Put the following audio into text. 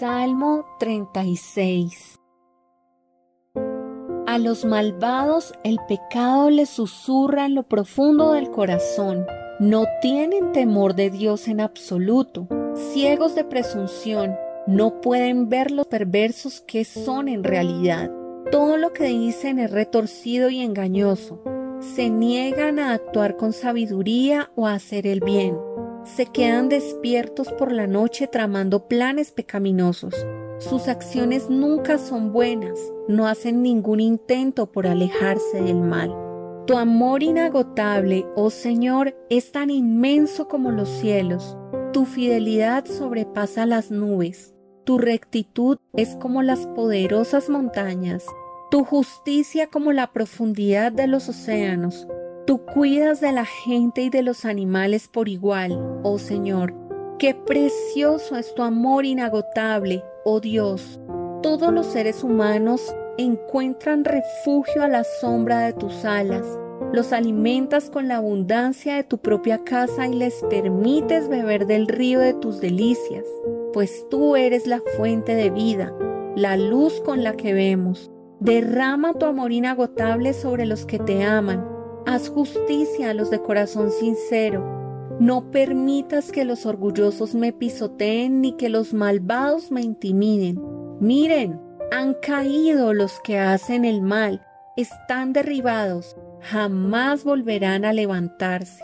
Salmo 36 A los malvados el pecado les susurra en lo profundo del corazón. No tienen temor de Dios en absoluto. Ciegos de presunción, no pueden ver los perversos que son en realidad. Todo lo que dicen es retorcido y engañoso. Se niegan a actuar con sabiduría o a hacer el bien se quedan despiertos por la noche tramando planes pecaminosos. Sus acciones nunca son buenas, no hacen ningún intento por alejarse del mal. Tu amor inagotable, oh Señor, es tan inmenso como los cielos. Tu fidelidad sobrepasa las nubes. Tu rectitud es como las poderosas montañas. Tu justicia como la profundidad de los océanos. Tú cuidas de la gente y de los animales por igual, oh Señor. Qué precioso es tu amor inagotable, oh Dios. Todos los seres humanos encuentran refugio a la sombra de tus alas. Los alimentas con la abundancia de tu propia casa y les permites beber del río de tus delicias, pues tú eres la fuente de vida, la luz con la que vemos. Derrama tu amor inagotable sobre los que te aman Haz justicia a los de corazón sincero. No permitas que los orgullosos me pisoteen ni que los malvados me intimiden. Miren, han caído los que hacen el mal, están derribados, jamás volverán a levantarse.